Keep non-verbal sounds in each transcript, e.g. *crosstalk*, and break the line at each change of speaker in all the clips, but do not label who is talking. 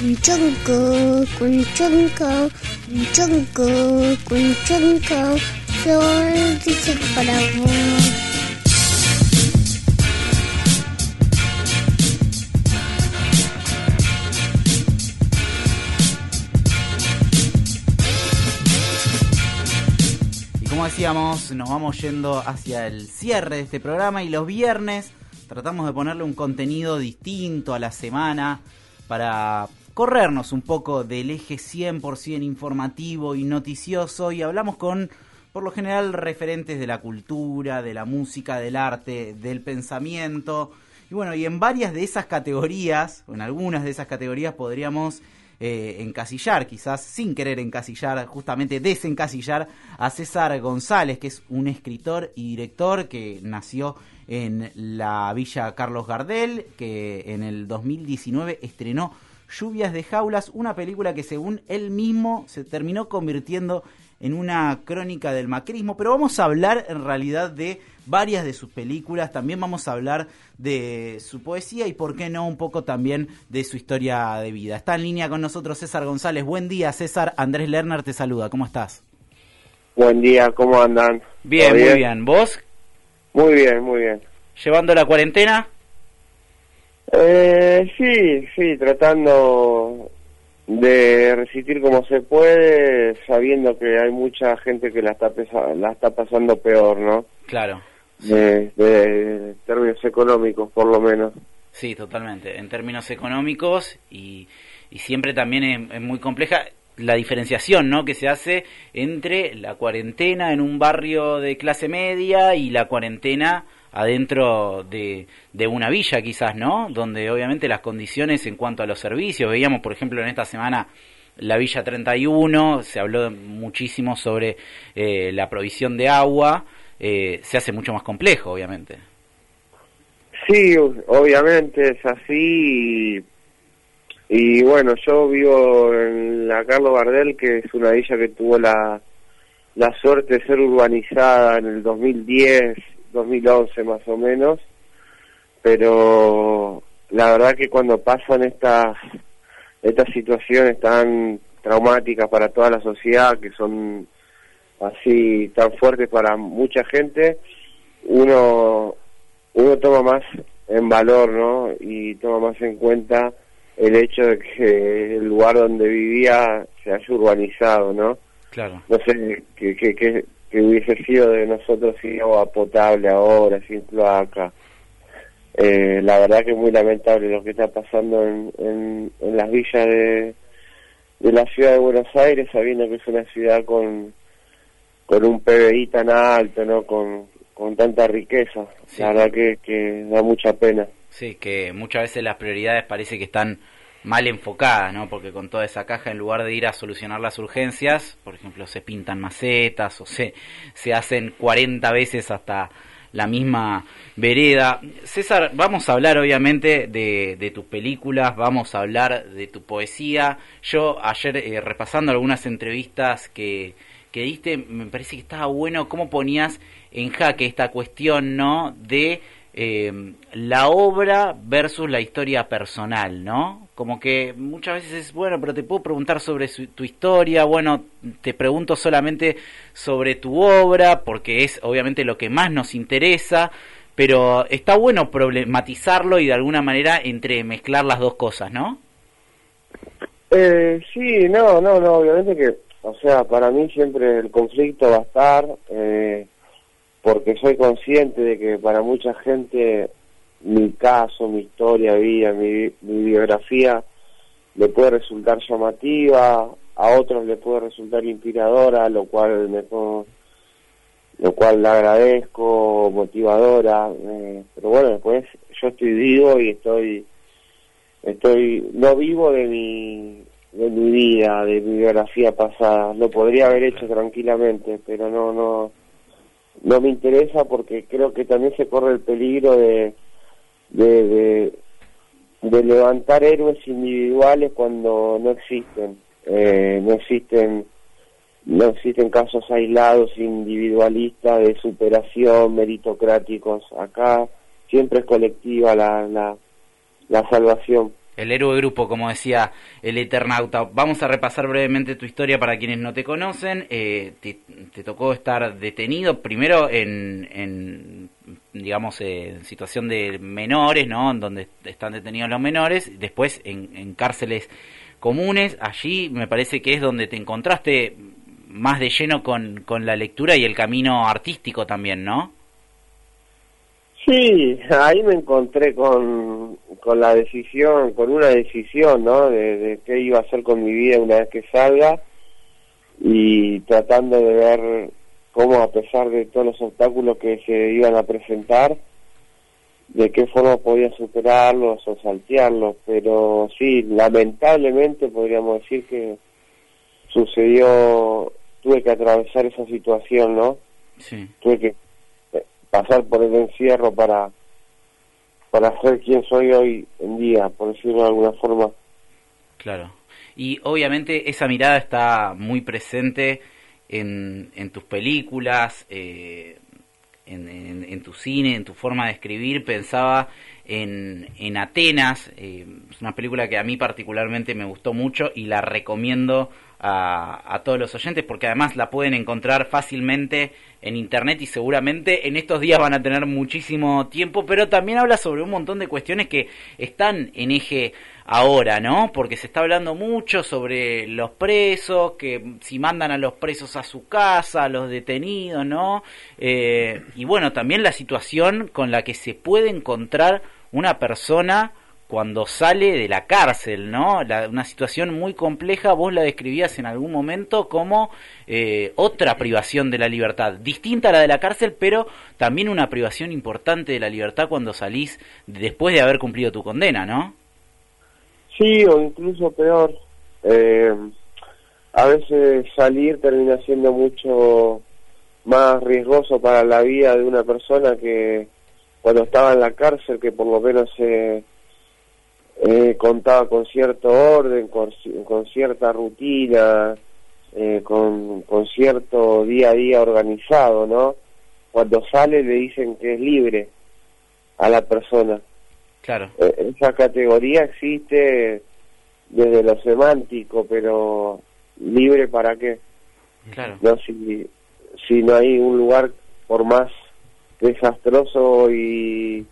chunco, chunco, chunco, chunco, flor para vos.
Y como decíamos, nos vamos yendo hacia el cierre de este programa y los viernes tratamos de ponerle un contenido distinto a la semana para corrernos un poco del eje 100% informativo y noticioso y hablamos con, por lo general, referentes de la cultura, de la música, del arte, del pensamiento. Y bueno, y en varias de esas categorías, o en algunas de esas categorías podríamos eh, encasillar, quizás sin querer encasillar, justamente desencasillar a César González, que es un escritor y director que nació en la Villa Carlos Gardel, que en el 2019 estrenó Lluvias de Jaulas, una película que según él mismo se terminó convirtiendo en una crónica del macrismo, pero vamos a hablar en realidad de varias de sus películas, también vamos a hablar de su poesía y por qué no un poco también de su historia de vida. Está en línea con nosotros César González. Buen día César, Andrés Lerner te saluda, ¿cómo estás?
Buen día, ¿cómo andan?
Bien, muy bien. ¿Vos?
Muy bien, muy bien.
¿Llevando la cuarentena?
Eh, sí, sí, tratando de resistir como se puede, sabiendo que hay mucha gente que la está la está pasando peor, ¿no?
Claro.
De, de términos económicos, por lo menos.
Sí, totalmente. En términos económicos y, y siempre también es, es, muy compleja la diferenciación, ¿no? Que se hace entre la cuarentena en un barrio de clase media y la cuarentena adentro de, de, una villa quizás, ¿no? Donde obviamente las condiciones en cuanto a los servicios, veíamos por ejemplo en esta semana la Villa 31, se habló muchísimo sobre eh, la provisión de agua, eh, se hace mucho más complejo, obviamente.
Sí, obviamente es así. Y, bueno, yo vivo en la Carlos Bardel, que es una villa que tuvo la, la suerte de ser urbanizada en el 2010 2011 más o menos, pero la verdad que cuando pasan estas estas situaciones tan traumáticas para toda la sociedad, que son así tan fuertes para mucha gente, uno uno toma más en valor, ¿no? Y toma más en cuenta el hecho de que el lugar donde vivía se haya urbanizado, ¿no?
Claro.
No sé qué, qué, qué, que hubiese sido de nosotros sin agua potable ahora, sin cloaca. Eh, la verdad que es muy lamentable lo que está pasando en, en, en las villas de, de la ciudad de Buenos Aires, sabiendo que es una ciudad con, con un PBI tan alto, ¿no? Con, con tanta riqueza.
Sí.
La verdad que, que da mucha pena.
Sí, que muchas veces las prioridades parece que están mal enfocadas, ¿no? Porque con toda esa caja, en lugar de ir a solucionar las urgencias, por ejemplo, se pintan macetas o se, se hacen 40 veces hasta la misma vereda. César, vamos a hablar obviamente de, tus películas, vamos a hablar de tu poesía. Yo ayer eh, repasando algunas entrevistas que, que diste, me parece que estaba bueno cómo ponías en jaque esta cuestión, ¿no? De eh, la obra versus la historia personal, ¿no? Como que muchas veces es, bueno, pero te puedo preguntar sobre su, tu historia, bueno, te pregunto solamente sobre tu obra, porque es obviamente lo que más nos interesa, pero está bueno problematizarlo y de alguna manera entremezclar las dos cosas, ¿no?
Eh, sí, no, no, no, obviamente que, o sea, para mí siempre el conflicto va a estar, eh, porque soy consciente de que para mucha gente mi caso, mi historia, vida, mi, mi biografía le puede resultar llamativa, a otros le puede resultar inspiradora, lo cual me lo cual le agradezco, motivadora, eh, pero bueno, después yo estoy vivo y estoy estoy no vivo de mi de mi vida, de mi biografía pasada, lo podría haber hecho tranquilamente, pero no no no me interesa porque creo que también se corre el peligro de de, de, levantar héroes individuales cuando no existen, eh, no existen no existen casos aislados individualistas de superación meritocráticos acá siempre es colectiva la la, la salvación
El héroe grupo, como decía el Eternauta. Vamos a repasar brevemente tu historia para quienes no te conocen. Eh, te, tocó estar detenido primero en, digamos, en situación de menores, ¿no? En donde están detenidos los menores. Después en, cárceles comunes. Allí me parece que es donde te encontraste más de lleno con, con la lectura y el camino artístico también, ¿no?
Sí, ahí me encontré con, con la decisión, con una decisión, ¿no? De, qué iba a hacer con mi vida una vez que salga y tratando de ver cómo a pesar de todos los obstáculos que se iban a presentar, de qué forma podía superarlos o saltearlos, pero sí, lamentablemente podríamos decir que sucedió, tuve que atravesar esa situación, ¿no? Sí. Tuve que pasar por el encierro para para ser quien soy hoy en día, por decirlo de alguna forma.
Claro. Y obviamente esa mirada está muy presente en, tus películas, eh, en, en, tu cine, en tu forma de escribir. Pensaba en, en Atenas, eh, es una película que a mí particularmente me gustó mucho y la recomiendo a, a todos los oyentes porque además la pueden encontrar fácilmente en internet y seguramente en estos días van a tener muchísimo tiempo, pero también habla sobre un montón de cuestiones que están en eje ahora, ¿no? Porque se está hablando mucho sobre los presos, que si mandan a los presos a su casa, a los detenidos, ¿no? Eh, y bueno, también la situación con la que se puede encontrar una persona cuando sale de la cárcel, ¿no? una situación muy compleja, vos la describías en algún momento como eh, otra privación de la libertad, distinta a la de la cárcel, pero también una privación importante de la libertad cuando salís después de haber cumplido tu condena, ¿no?
Sí, o incluso peor. Eh, a veces salir termina siendo mucho más riesgoso para la vida de una persona que cuando estaba en la cárcel, que por lo menos se eh, contaba con cierto orden, con, cierta rutina, eh, con, con cierto día a día organizado, ¿no? Cuando sale le dicen que es libre a la persona.
Claro.
Eh, esa categoría existe desde lo semántico, pero libre para qué?
Claro.
No, si, si no hay un lugar por más desastroso y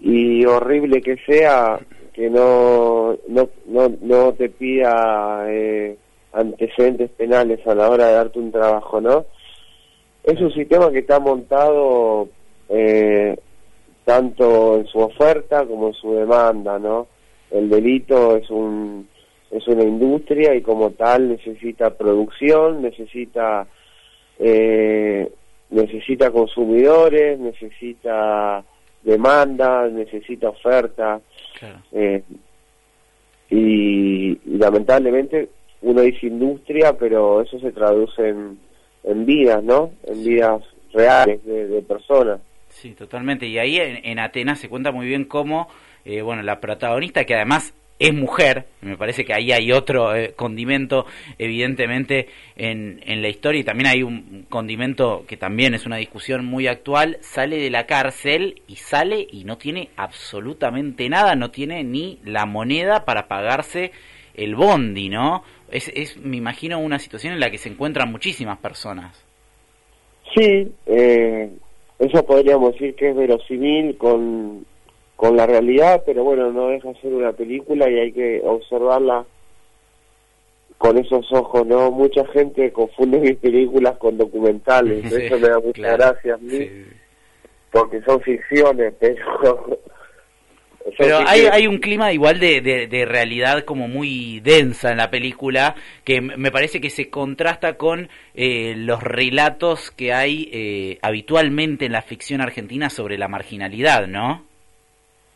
y horrible que sea, que no, no, no, no te pida eh, antecedentes penales a la hora de darte un trabajo, ¿no? Es un sistema que está montado eh, tanto en su oferta como en su demanda, ¿no? El delito es un es una industria y como tal necesita producción, necesita eh, necesita consumidores, necesita demanda, necesita oferta. Eh, y, lamentablemente uno dice industria, pero eso se traduce en, en vidas, ¿no? En vidas reales de, personas.
Sí, totalmente. Y ahí en, Atenas se cuenta muy bien cómo, eh, bueno, la protagonista, que además es mujer, me parece que ahí hay otro eh, condimento evidentemente en, en, la historia y también hay un condimento que también es una discusión muy actual, sale de la cárcel y sale y no tiene absolutamente nada, no tiene ni la moneda para pagarse el bondi, ¿no? Es, es me imagino, una situación en la que se encuentran muchísimas personas.
Sí, eh, eso podríamos decir que es verosímil con con la realidad, pero bueno, no deja de ser una película y hay que observarla con esos ojos, ¿no? Mucha gente confunde mis películas con documentales, *laughs* eso me da muchas gracias a mí, porque son ficciones, pero...
Pero hay, hay un clima igual de, de, realidad como muy densa en la película que me parece que se contrasta con eh, los relatos que hay eh, habitualmente en la ficción argentina sobre la marginalidad, ¿no?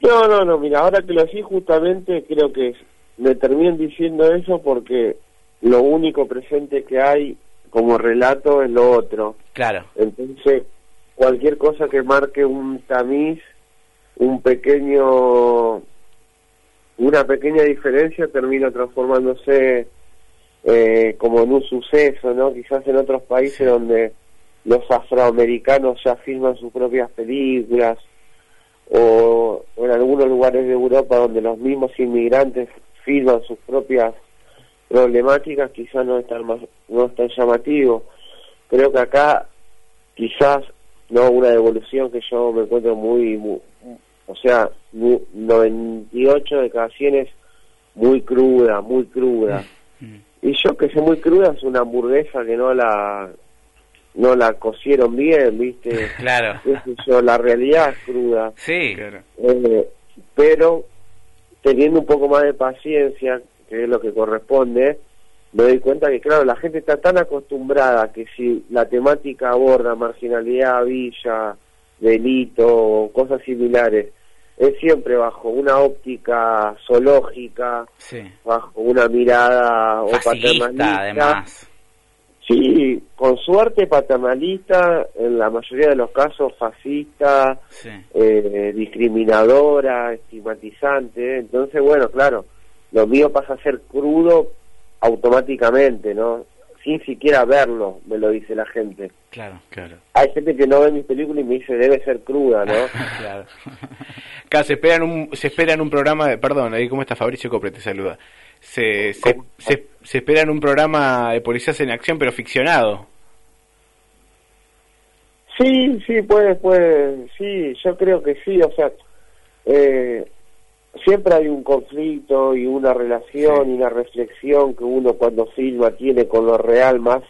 No, no, no, mira, ahora que lo así justamente creo que me terminan diciendo eso porque lo único presente que hay como relato es lo otro.
Claro.
Entonces, cualquier cosa que marque un tamiz, un pequeño, una pequeña diferencia termina transformándose eh, como en un suceso, ¿no? Quizás en otros países donde los afroamericanos ya filman sus propias películas o, en algunos lugares de Europa donde los mismos inmigrantes firman sus propias problemáticas, quizás no es tan, más, no es tan llamativo. Creo que acá quizás no una evolución que yo me encuentro muy, o sea, 98 de cada 100 es muy cruda, muy cruda. Mm. Y yo que sé muy cruda es una hamburguesa que no la no la cocieron bien, ¿viste? *laughs*
Claro.
la realidad es cruda.
Sí, claro.
Eh, pero teniendo un poco más de paciencia, que es lo que corresponde, me doy cuenta que, claro, la gente está tan acostumbrada que si la temática aborda marginalidad, villa, delito o cosas similares, es siempre bajo una óptica zoológica, bajo una mirada o paternalista.
además.
Sí, con suerte paternalista, en la mayoría de los casos fascista, eh, discriminadora, estigmatizante. Entonces, bueno, claro, lo mío pasa a ser crudo automáticamente, ¿no? Sin siquiera verlo, me lo dice la gente.
Claro, claro.
Hay gente que no ve mis películas y me dice, debe ser cruda, ¿no? *laughs*
claro. Acá se espera en un, se espera en un programa de, perdón, ahí cómo está Fabricio Copre, te saluda. Se, se, se, se espera en un programa de policías en acción, pero ficcionado.
Sí, sí, puede, puede, sí, yo creo que sí, o sea, eh, siempre hay un conflicto y una relación y una reflexión que uno cuando filma tiene con lo real más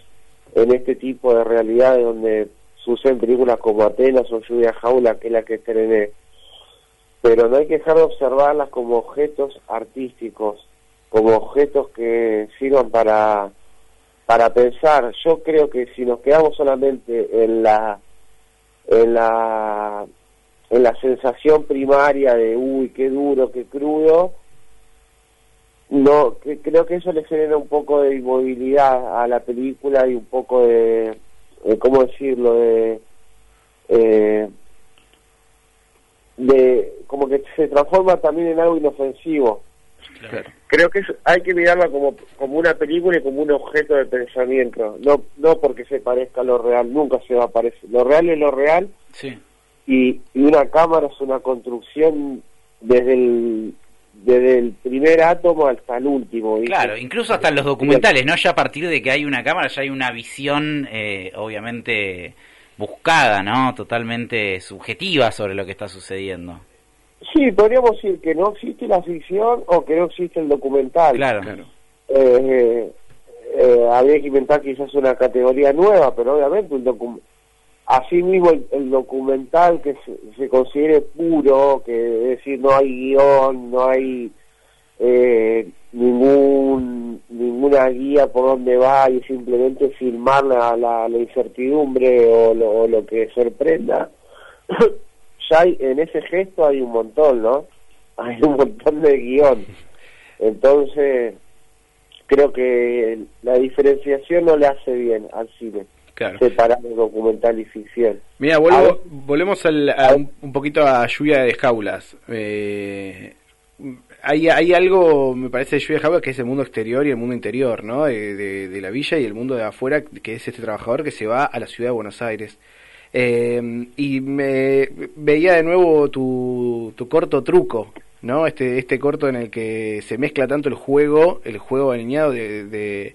en este tipo de realidades donde suceden películas como Atenas o Lluvia Jaula, que es la que estrené. Pero no hay que dejar de observarlas como objetos artísticos, como objetos que sirvan para, para pensar. Yo creo que si nos quedamos solamente en la, en la en la sensación primaria de uy, qué duro, qué crudo, no, que, creo que eso le genera un poco de inmovilidad a la película y un poco de, ¿cómo decirlo?, de, eh, de, como que se transforma también en algo inofensivo. Creo que hay que mirarla como, como una película y como un objeto de pensamiento, no, no porque se parezca a lo real, nunca se va a parecer. Lo real es lo real.
Sí
y, una cámara es una construcción desde el desde el primer átomo hasta el último.
Claro, incluso hasta los documentales, ¿no? Ya a partir de que hay una cámara, ya hay una visión, eh, obviamente, buscada, ¿no? Totalmente subjetiva sobre lo que está sucediendo.
Sí, podríamos decir que no existe la ficción o que no existe el documental.
Claro. claro.
Eh, eh, habría que inventar quizás una categoría nueva, pero obviamente un documental Asimismo, el, el documental que se, considere puro, que es decir, no hay guion, no hay eh, ningún ninguna guía por dónde va y simplemente filmar la, la, incertidumbre o lo, lo, que sorprenda, *coughs* ya hay, en ese gesto hay un montón, ¿no? Hay un montón de guion. Entonces, creo que la diferenciación no le hace bien al cine separar documental y ficción.
Mira, volvemos al, un, poquito a Lluvia de Jaulas. Eh, hay, hay algo, me parece, de Lluvia de Jaulas que es el mundo exterior y el mundo interior, ¿no? De, la villa y el mundo de afuera, que es este trabajador que se va a la ciudad de Buenos Aires. Eh, y me veía de nuevo tu, tu corto truco, ¿no? Este, este corto en el que se mezcla tanto el juego, el juego alineado de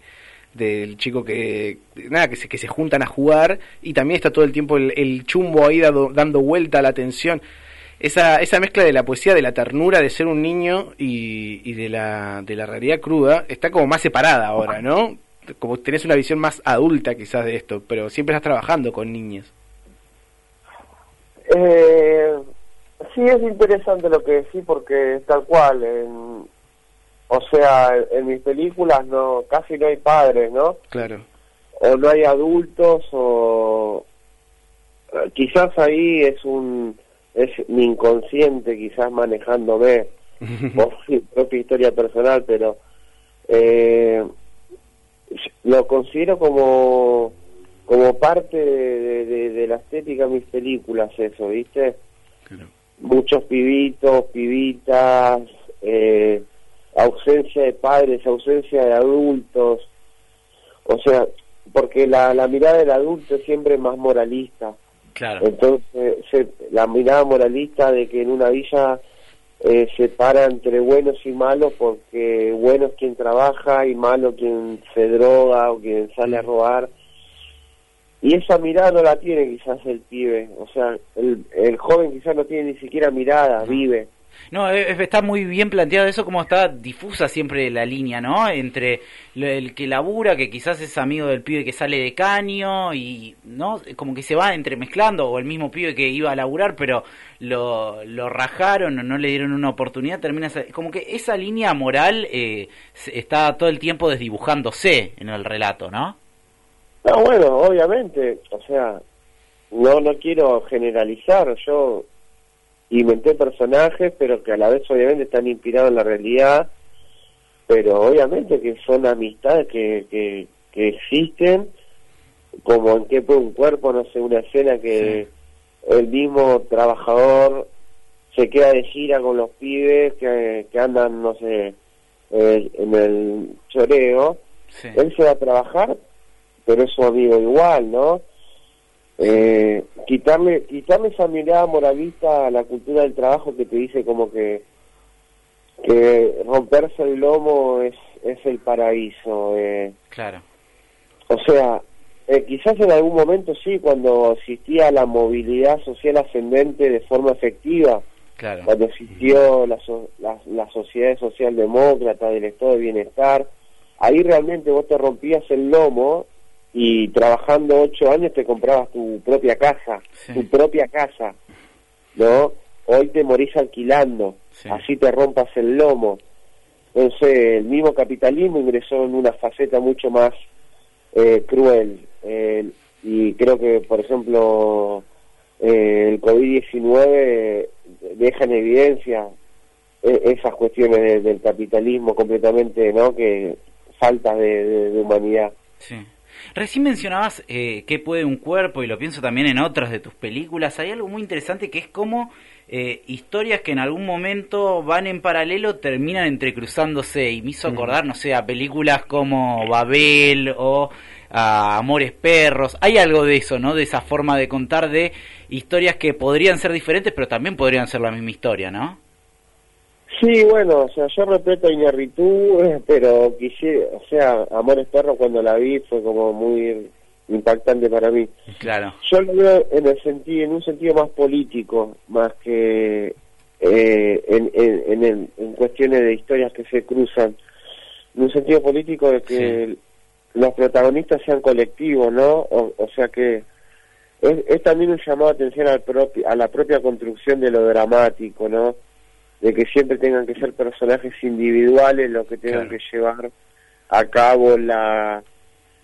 del chico que nada que se, que se juntan a jugar y también está todo el tiempo el, chumbo ahí dando vuelta a la atención. Esa, esa mezcla de la poesía de la ternura de ser un niño y, y de la de la realidad cruda está como más separada ahora no como tenés una visión más adulta quizás de esto pero siempre estás trabajando con niños.
Eh, sí es interesante lo que decís porque tal cual o sea, en mis películas no casi no hay padres, ¿no?
Claro.
O no hay adultos o quizás ahí es un es mi inconsciente quizás manejándome *laughs* por mi propia historia personal, pero eh, lo considero como como parte de, de, la estética de mis películas eso, ¿viste? Claro. Muchos pibitos, pibitas, eh, ausencia de padres, ausencia de adultos, o sea, porque la, la mirada del adulto es siempre más moralista,
Claro.
Entonces, se- la mirada moralista de que en una villa eh, se para entre buenos y malos porque bueno es quien trabaja y malo quien se droga o quien sale a robar. Y esa mirada no la tiene quizás el pibe, o sea, el, el joven quizás no tiene ni siquiera mirada, vive.
No, eh, eh, está muy bien planteado eso, como está difusa siempre la línea, ¿no? Entre el que labura, que quizás es amigo del pibe que sale de caño, y, ¿no? Como que se va entremezclando, o el mismo pibe que iba a laburar, pero lo, lo rajaron o no le dieron una oportunidad, termina... Como que esa línea moral eh, está todo el tiempo desdibujándose en el relato, ¿no?
No, bueno, obviamente, o sea, no no quiero generalizar, yo inventé personajes, pero que a la vez obviamente están inspirados en la realidad, pero obviamente que son amistades que, que, que existen, como en qué puede un cuerpo, no sé, una escena que el mismo trabajador se queda de gira con los pibes que, que andan, no sé, eh, en el choreo,
Sí.
él se va a trabajar, pero es su amigo igual, ¿no? Eh, quitarle, quitarle esa mirada moralista a la cultura del trabajo que te dice como que que romperse el lomo es, es el paraíso. Eh.
Claro.
O sea, eh, quizás en algún momento sí, cuando existía la movilidad social ascendente de forma efectiva,
Claro.
cuando existió la, so- la, la sociedad socialdemócrata del estado de bienestar, ahí realmente vos te rompías el lomo y trabajando ocho años te comprabas tu propia casa,
Sí.
tu propia casa, ¿no? Hoy te morís alquilando,
Sí.
así te rompas el lomo. Entonces el mismo capitalismo ingresó en una faceta mucho más eh, cruel eh, y creo que, por ejemplo, eh, el COVID-19 deja en evidencia eh, esas cuestiones de- del capitalismo completamente, ¿no? Que falta de, de- de humanidad.
Sí. Recién mencionabas eh, qué puede un cuerpo, y lo pienso también en otras de tus películas. Hay algo muy interesante que es como eh, historias que en algún momento van en paralelo terminan entrecruzándose. Y me hizo acordar, no sé, a películas como Babel o a Amores Perros. Hay algo de eso, ¿no? De esa forma de contar de historias que podrían ser diferentes, pero también podrían ser la misma historia, ¿no?
Sí, bueno, o sea, yo respeto a Iñarritu, *laughs* pero quisiera, o sea, Amores Perros cuando la vi fue como muy impactante para mí.
Claro.
Yo lo veo en el sentido, en un sentido más político, más que eh, en, en, en, el- en cuestiones de historias que se cruzan. En un sentido político de que los protagonistas sean colectivos, ¿no? O, o sea que es, es también un llamado de atención al propi- a la propia construcción de lo dramático, ¿no? De que siempre tengan que ser personajes individuales los que tengan
Claro.
que llevar a cabo la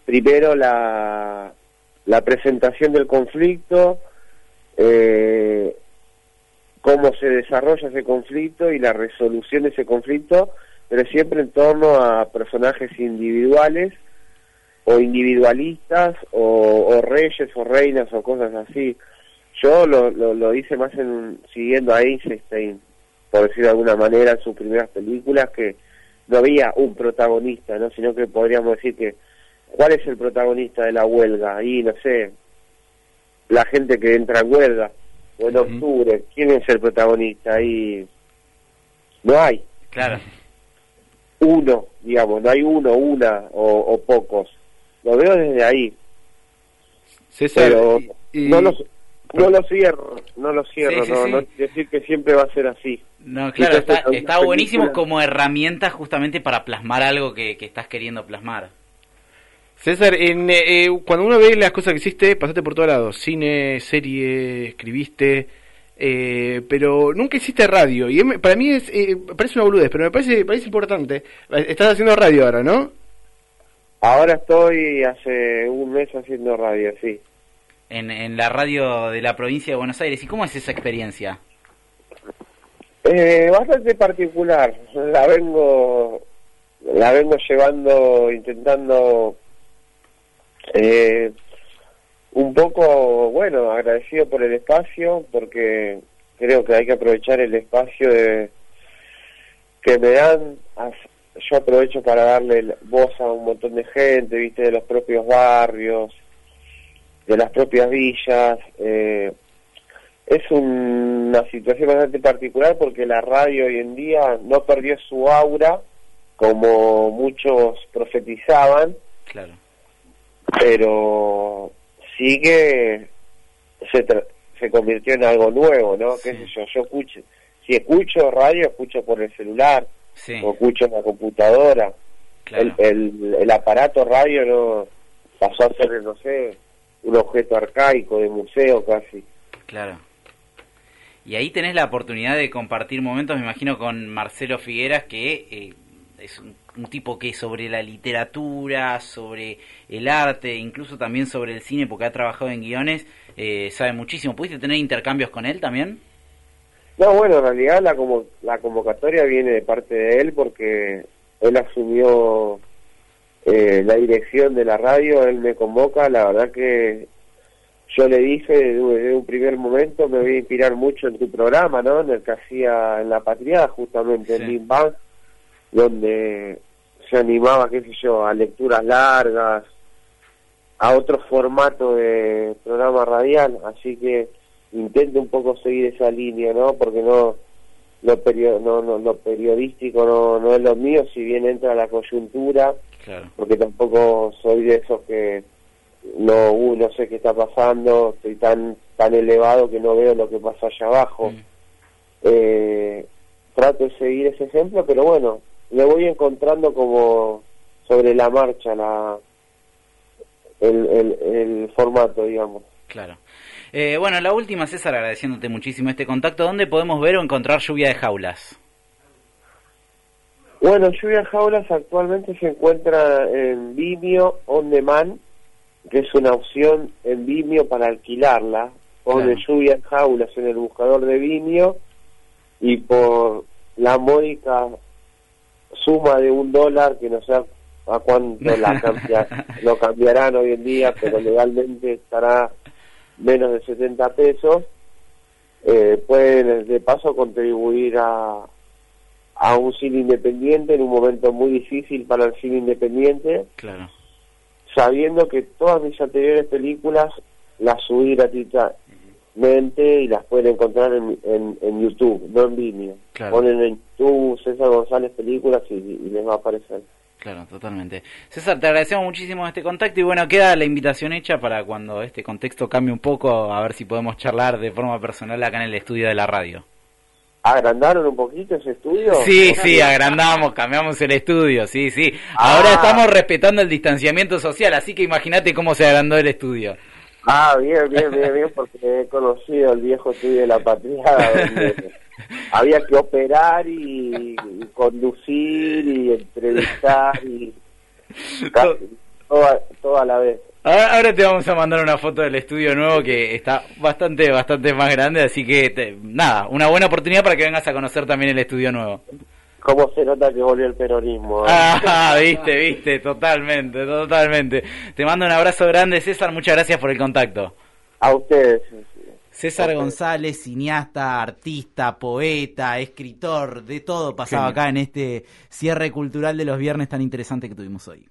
primero la la presentación del conflicto, eh, cómo se desarrolla ese conflicto y la resolución de ese conflicto, pero siempre en torno a personajes individuales o individualistas o, o reyes o reinas o cosas así. Yo lo, lo, lo hice más en, siguiendo a Einstein, por decir de alguna manera, en sus primeras películas, que no había un protagonista, ¿no? sino que podríamos decir que ¿cuál es el protagonista de la huelga? Ahí, no sé, la gente que entra en huelga, o en octubre, ¿quién es el protagonista? Ahí no hay
Claro.
uno, digamos, no hay uno, una o, o pocos. Lo veo desde ahí,
César,
pero
y- y-
no, lo, no lo cierro, no lo cierro,
Sí, sí,
no,
sí.
no quiere decir que siempre va a ser así.
No, claro, está, está buenísimo como herramienta justamente para plasmar algo que, que estás queriendo plasmar.
César, en, eh, cuando uno ve las cosas que hiciste, pasaste por todos lados, cine, serie, escribiste, eh, pero nunca hiciste radio. Y para mí es, eh, parece una boludez, pero me parece, parece importante. Estás haciendo radio ahora, ¿no?
Ahora estoy hace un mes haciendo radio, sí.
En, en la radio de la provincia de Buenos Aires. ¿Y cómo es esa experiencia?
Eh, bastante particular. La vengo, la vengo llevando, intentando, eh, un poco, bueno, agradecido por el espacio, porque creo que hay que aprovechar el espacio de, que me dan. Yo aprovecho para darle voz a un montón de gente, viste, de los propios barrios. De las propias villas. Eh, es una situación bastante particular porque la radio hoy en día no perdió su aura como muchos profetizaban,
Claro.
pero sí que se, tra- se convirtió en algo nuevo, ¿no?
Sí.
¿Qué sé yo? Yo escucho, si escucho radio, escucho por el celular,
Sí,
o escucho en la computadora.
claro.
El, el, el aparato radio no pasó a ser, no sé, un objeto arcaico de museo casi.
Claro. Y ahí tenés la oportunidad de compartir momentos, me imagino, con Marcelo Figueras, que eh, es un, un tipo que sobre la literatura, sobre el arte, incluso también sobre el cine, porque ha trabajado en guiones, eh, sabe muchísimo. ¿Pudiste tener intercambios con él también?
No, bueno, en realidad la, como, la convocatoria viene de parte de él porque él asumió eh, la dirección de la radio, él me convoca, la verdad que yo le dije desde, un- primer momento me voy a inspirar mucho en tu programa, ¿no? En el que hacía en La Patria, justamente
Sí.
en Big Bang, donde se animaba, qué sé yo, a lecturas largas, a otro formato de programa radial, así que intento un poco seguir esa línea, ¿no? Porque no lo, no, no, lo periodístico no, no es lo mío, si bien entra la coyuntura,
Claro.
porque tampoco soy de esos que no, uh, no sé qué está pasando, estoy tan tan elevado que no veo lo que pasa allá abajo.
Mm.
Eh, trato de seguir ese ejemplo, pero bueno, le voy encontrando como sobre la marcha la el, el, el formato, digamos.
Claro. Eh, bueno, la última, César, agradeciéndote muchísimo este contacto. ¿Dónde podemos ver o encontrar lluvia de jaulas?
Bueno, Lluvia Jaulas actualmente se encuentra en Vimeo On Demand, que es una opción en Vimeo para alquilarla. Pone
Claro.
Lluvia Jaulas en el buscador de Vimeo y por la módica suma de un dólar, que no sé a cuánto la cambia- *laughs* lo cambiarán hoy en día, pero legalmente estará menos de 70 pesos, eh, pueden de paso contribuir a, a un cine independiente en un momento muy difícil para el cine independiente,
Claro.
sabiendo que todas mis anteriores películas las subí gratuitamente y las pueden encontrar en, en, en YouTube, no en Vimeo.
Claro.
Ponen en YouTube César González Películas y, y les va a aparecer.
Claro, totalmente. César, te agradecemos muchísimo este contacto y bueno, queda la invitación hecha para cuando este contexto cambie un poco, a ver si podemos charlar de forma personal acá en el estudio de la radio.
¿Agrandaron un poquito ese estudio?
Sí, sí, agrandamos, cambiamos el estudio, sí, sí.
Ah.
Ahora estamos respetando el distanciamiento social, así que imagínate cómo se agrandó el estudio.
Ah, bien, bien, bien, bien, porque he conocido el viejo estudio de la patria donde *laughs* había que operar y, y conducir y entrevistar y casi toda, toda la vez.
Ahora, ahora te vamos a mandar una foto del estudio nuevo que está bastante, bastante más grande, así que te- nada, una buena oportunidad para que vengas a conocer también el estudio nuevo.
¿Cómo se nota que volvió el peronismo? eh? *laughs*
Ah, viste, viste, totalmente, totalmente. Te mando un abrazo grande, César, muchas gracias por el contacto.
A ustedes.
César. González, cineasta, artista, poeta, escritor, de todo pasaba acá en este cierre cultural de los viernes tan interesante que tuvimos hoy.